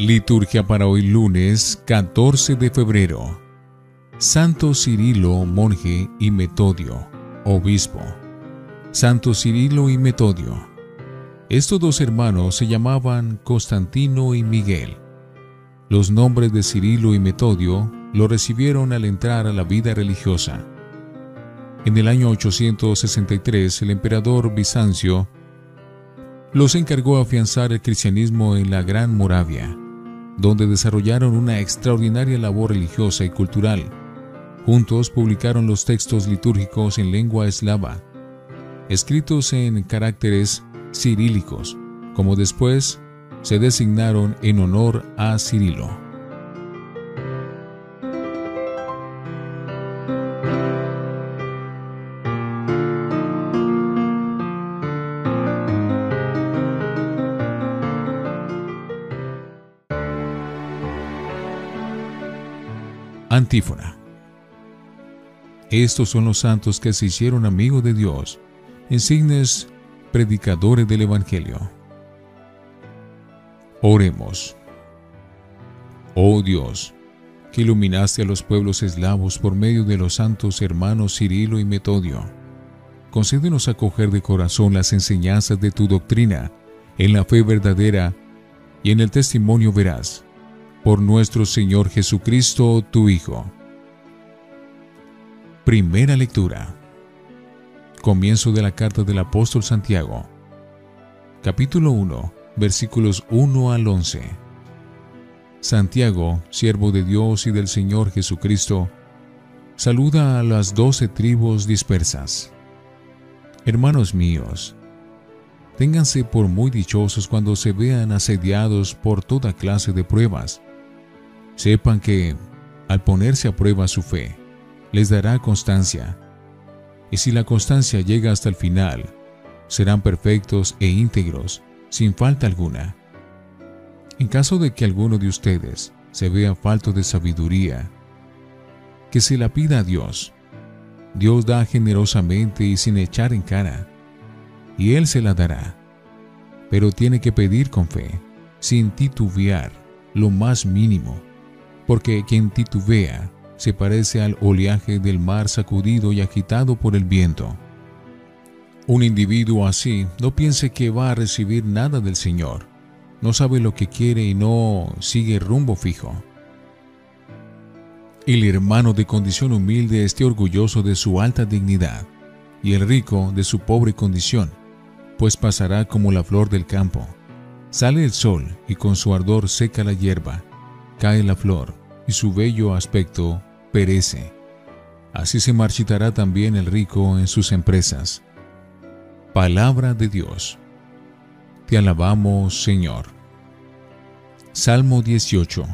Liturgia para hoy lunes 14 de febrero. Santo Cirilo, monje y Metodio, obispo. Santo Cirilo y Metodio. Estos dos hermanos se llamaban Constantino y Miguel. Los nombres de Cirilo y Metodio lo recibieron al entrar a la vida religiosa. En el año 863 el emperador Bizancio los encargó afianzar el cristianismo en la Gran Moravia, donde desarrollaron una extraordinaria labor religiosa y cultural. Juntos publicaron los textos litúrgicos en lengua eslava, escritos en caracteres cirílicos, como después se designaron en honor a Cirilo. Antífona. Estos son los santos que se hicieron amigos de Dios, insignes predicadores del Evangelio. Oremos. Oh Dios, que iluminaste a los pueblos eslavos por medio de los santos hermanos Cirilo y Metodio, concédenos acoger de corazón las enseñanzas de tu doctrina en la fe verdadera y en el testimonio veraz por nuestro Señor Jesucristo, tu Hijo. Primera lectura. Comienzo de la carta del apóstol Santiago. Capítulo 1, versículos 1 al 11. Santiago, siervo de Dios y del Señor Jesucristo, saluda a las doce tribus dispersas. Hermanos míos, ténganse por muy dichosos cuando se vean asediados por toda clase de pruebas Sepan que, al ponerse a prueba su fe, les dará constancia. Y si la constancia llega hasta el final, serán perfectos e íntegros, sin falta alguna. En caso de que alguno de ustedes se vea falto de sabiduría, que se la pida a Dios. Dios da generosamente y sin echar en cara, y Él se la dará. Pero tiene que pedir con fe, sin titubear, lo más mínimo porque quien titubea se parece al oleaje del mar sacudido y agitado por el viento. Un individuo así no piense que va a recibir nada del Señor, no sabe lo que quiere y no sigue rumbo fijo. El hermano de condición humilde esté orgulloso de su alta dignidad, y el rico de su pobre condición, pues pasará como la flor del campo. Sale el sol y con su ardor seca la hierba, cae la flor, y su bello aspecto perece. Así se marchitará también el rico en sus empresas. Palabra de Dios. Te alabamos, Señor. Salmo 18.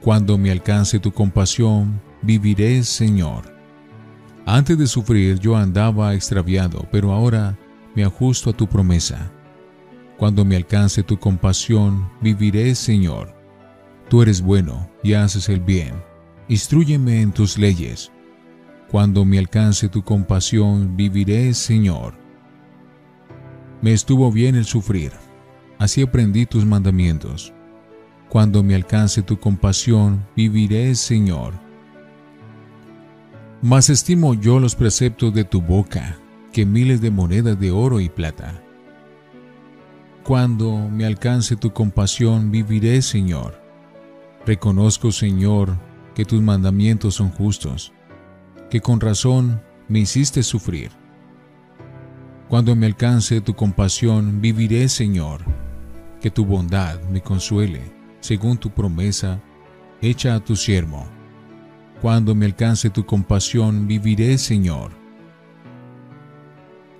Cuando me alcance tu compasión, viviré, Señor. Antes de sufrir yo andaba extraviado, pero ahora me ajusto a tu promesa. Cuando me alcance tu compasión, viviré, Señor. Tú eres bueno y haces el bien. Instruyeme en tus leyes. Cuando me alcance tu compasión, viviré, Señor. Me estuvo bien el sufrir. Así aprendí tus mandamientos. Cuando me alcance tu compasión, viviré, Señor. Mas estimo yo los preceptos de tu boca que miles de monedas de oro y plata. Cuando me alcance tu compasión, viviré, Señor. Reconozco, Señor, que tus mandamientos son justos, que con razón me hiciste sufrir. Cuando me alcance tu compasión, viviré, Señor, que tu bondad me consuele, según tu promesa, hecha a tu siervo. Cuando me alcance tu compasión, viviré, Señor.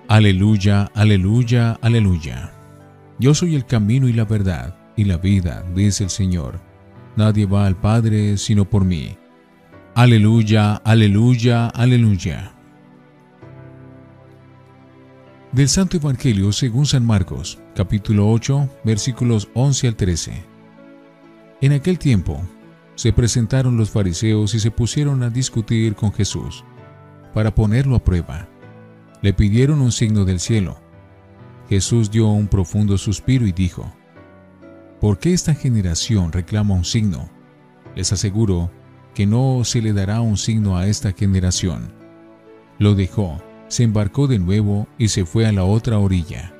Aleluya, aleluya, aleluya. Yo soy el camino y la verdad y la vida, dice el Señor. Nadie va al Padre sino por mí. Aleluya, aleluya, aleluya. Del Santo Evangelio según San Marcos, capítulo 8, versículos 11 al 13. En aquel tiempo, se presentaron los fariseos y se pusieron a discutir con Jesús, para ponerlo a prueba. Le pidieron un signo del cielo. Jesús dio un profundo suspiro y dijo, ¿Por qué esta generación reclama un signo? Les aseguro que no se le dará un signo a esta generación. Lo dejó, se embarcó de nuevo y se fue a la otra orilla.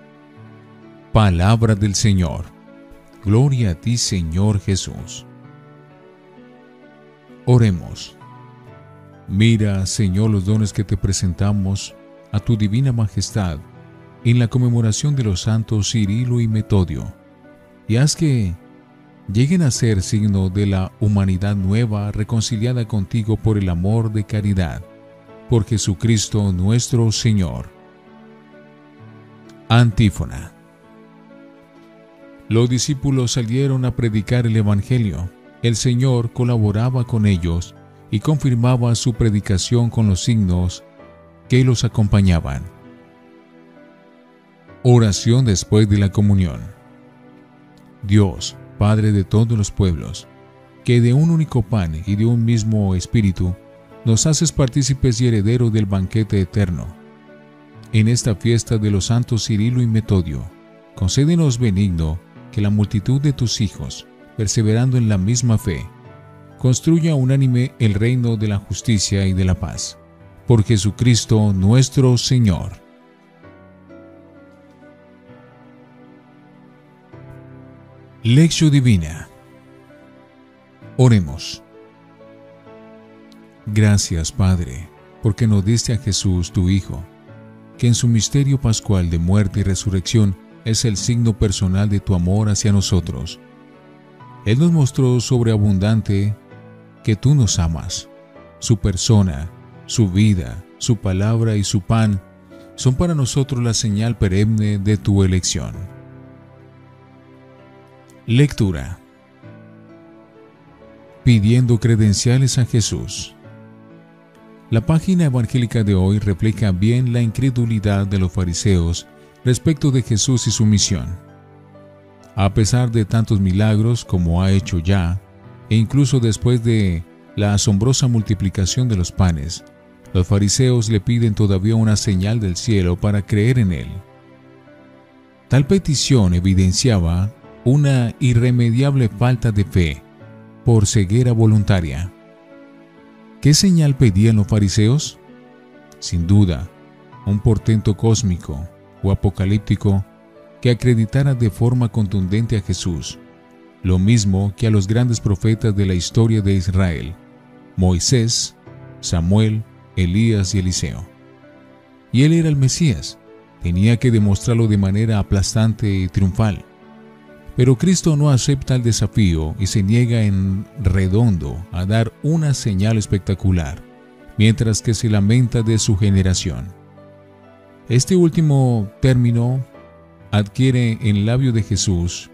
Palabra del Señor. Gloria a ti, Señor Jesús. Oremos. Mira, Señor, los dones que te presentamos a tu divina majestad en la conmemoración de los santos Cirilo y Metodio, y haz que lleguen a ser signo de la humanidad nueva reconciliada contigo por el amor de caridad, por Jesucristo nuestro Señor. Antífona. Los discípulos salieron a predicar el Evangelio. El Señor colaboraba con ellos y confirmaba su predicación con los signos que los acompañaban. Oración después de la comunión. Dios, Padre de todos los pueblos, que de un único pan y de un mismo espíritu nos haces partícipes y herederos del banquete eterno. En esta fiesta de los santos Cirilo y Metodio, concédenos benigno que la multitud de tus hijos, perseverando en la misma fe, construya unánime el reino de la justicia y de la paz. Por Jesucristo nuestro Señor. Lección Divina. Oremos. Gracias, Padre, porque nos diste a Jesús, tu Hijo, que en su misterio pascual de muerte y resurrección es el signo personal de tu amor hacia nosotros. Él nos mostró sobreabundante que tú nos amas. Su persona, su vida, su palabra y su pan son para nosotros la señal perenne de tu elección. Lectura. Pidiendo credenciales a Jesús. La página evangélica de hoy replica bien la incredulidad de los fariseos respecto de Jesús y su misión. A pesar de tantos milagros como ha hecho ya, e incluso después de la asombrosa multiplicación de los panes, los fariseos le piden todavía una señal del cielo para creer en él. Tal petición evidenciaba una irremediable falta de fe por ceguera voluntaria. ¿Qué señal pedían los fariseos? Sin duda, un portento cósmico o apocalíptico que acreditara de forma contundente a Jesús, lo mismo que a los grandes profetas de la historia de Israel, Moisés, Samuel, Elías y Eliseo. Y él era el Mesías, tenía que demostrarlo de manera aplastante y triunfal. Pero Cristo no acepta el desafío y se niega en redondo a dar una señal espectacular, mientras que se lamenta de su generación. Este último término adquiere en labio de Jesús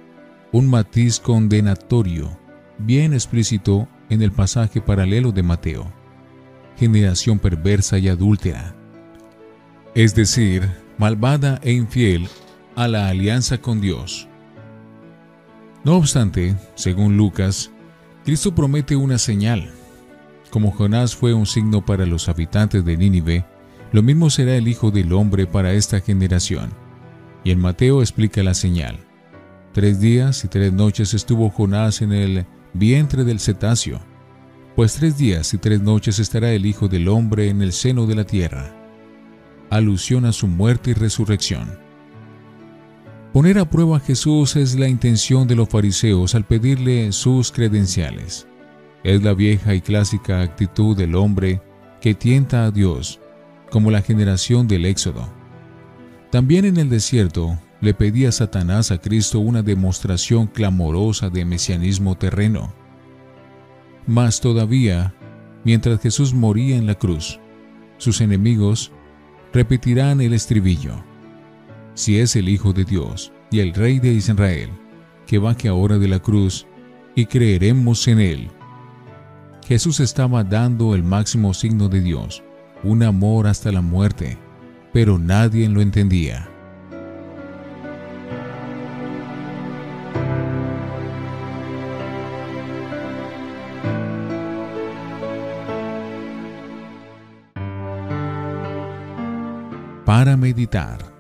un matiz condenatorio bien explícito en el pasaje paralelo de Mateo. Generación perversa y adúltera. Es decir, malvada e infiel a la alianza con Dios. No obstante, según Lucas, Cristo promete una señal. Como Jonás fue un signo para los habitantes de Nínive, lo mismo será el Hijo del Hombre para esta generación. Y en Mateo explica la señal. Tres días y tres noches estuvo Jonás en el vientre del cetáceo, pues tres días y tres noches estará el Hijo del Hombre en el seno de la tierra. Alusión a su muerte y resurrección. Poner a prueba a Jesús es la intención de los fariseos al pedirle sus credenciales. Es la vieja y clásica actitud del hombre que tienta a Dios, como la generación del Éxodo. También en el desierto le pedía Satanás a Cristo una demostración clamorosa de mesianismo terreno. Mas todavía, mientras Jesús moría en la cruz, sus enemigos repetirán el estribillo si es el Hijo de Dios y el Rey de Israel, que baje ahora de la cruz y creeremos en él. Jesús estaba dando el máximo signo de Dios, un amor hasta la muerte, pero nadie lo entendía. Para meditar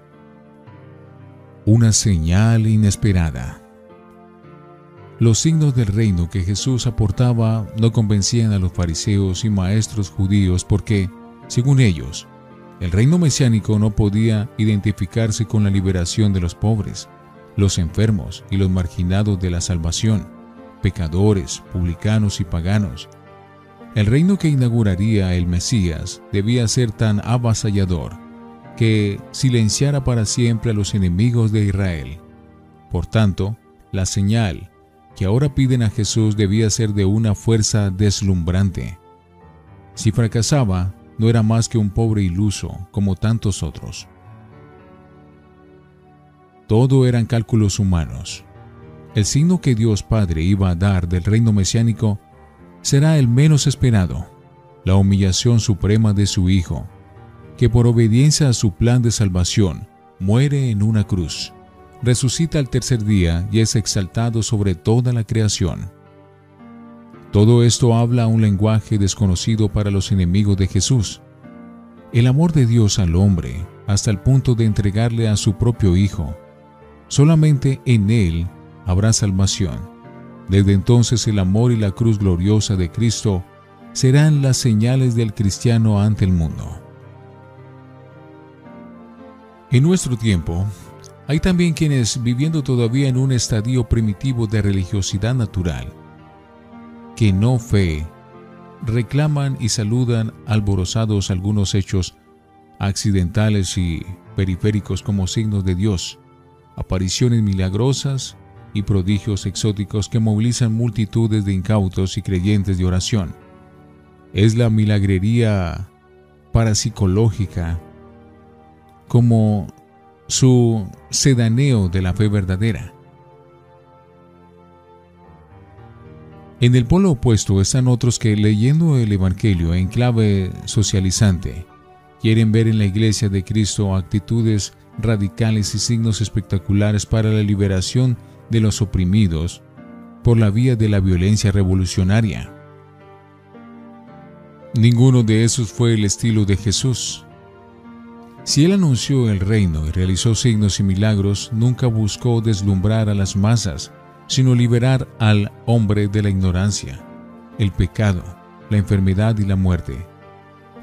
una señal inesperada. Los signos del reino que Jesús aportaba no convencían a los fariseos y maestros judíos porque, según ellos, el reino mesiánico no podía identificarse con la liberación de los pobres, los enfermos y los marginados de la salvación, pecadores, publicanos y paganos. El reino que inauguraría el Mesías debía ser tan avasallador que silenciara para siempre a los enemigos de Israel. Por tanto, la señal que ahora piden a Jesús debía ser de una fuerza deslumbrante. Si fracasaba, no era más que un pobre iluso como tantos otros. Todo eran cálculos humanos. El signo que Dios Padre iba a dar del reino mesiánico será el menos esperado, la humillación suprema de su Hijo, que por obediencia a su plan de salvación muere en una cruz resucita al tercer día y es exaltado sobre toda la creación. Todo esto habla un lenguaje desconocido para los enemigos de Jesús. El amor de Dios al hombre, hasta el punto de entregarle a su propio Hijo. Solamente en Él habrá salvación. Desde entonces el amor y la cruz gloriosa de Cristo serán las señales del cristiano ante el mundo. En nuestro tiempo, hay también quienes, viviendo todavía en un estadio primitivo de religiosidad natural, que no fe, reclaman y saludan alborozados algunos hechos accidentales y periféricos como signos de Dios, apariciones milagrosas y prodigios exóticos que movilizan multitudes de incautos y creyentes de oración. Es la milagrería parapsicológica como su sedaneo de la fe verdadera. En el polo opuesto están otros que, leyendo el Evangelio en clave socializante, quieren ver en la iglesia de Cristo actitudes radicales y signos espectaculares para la liberación de los oprimidos por la vía de la violencia revolucionaria. Ninguno de esos fue el estilo de Jesús. Si él anunció el reino y realizó signos y milagros, nunca buscó deslumbrar a las masas, sino liberar al hombre de la ignorancia, el pecado, la enfermedad y la muerte.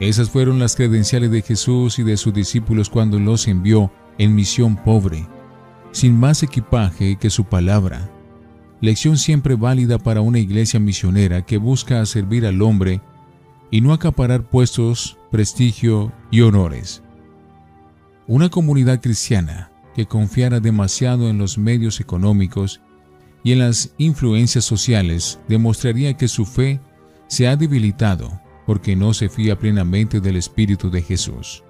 Esas fueron las credenciales de Jesús y de sus discípulos cuando los envió en misión pobre, sin más equipaje que su palabra. Lección siempre válida para una iglesia misionera que busca servir al hombre y no acaparar puestos, prestigio y honores. Una comunidad cristiana que confiara demasiado en los medios económicos y en las influencias sociales demostraría que su fe se ha debilitado porque no se fía plenamente del Espíritu de Jesús.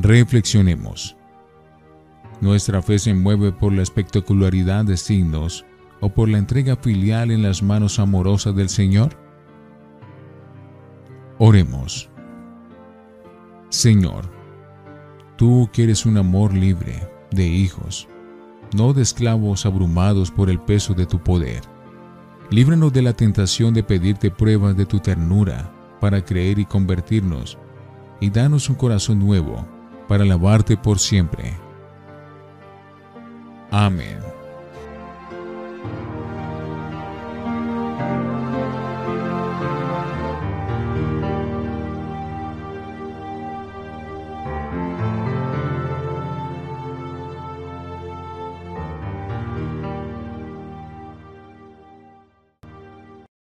Reflexionemos. ¿Nuestra fe se mueve por la espectacularidad de signos o por la entrega filial en las manos amorosas del Señor? Oremos. Señor, tú quieres un amor libre de hijos, no de esclavos abrumados por el peso de tu poder. Líbranos de la tentación de pedirte pruebas de tu ternura para creer y convertirnos, y danos un corazón nuevo para alabarte por siempre. Amén.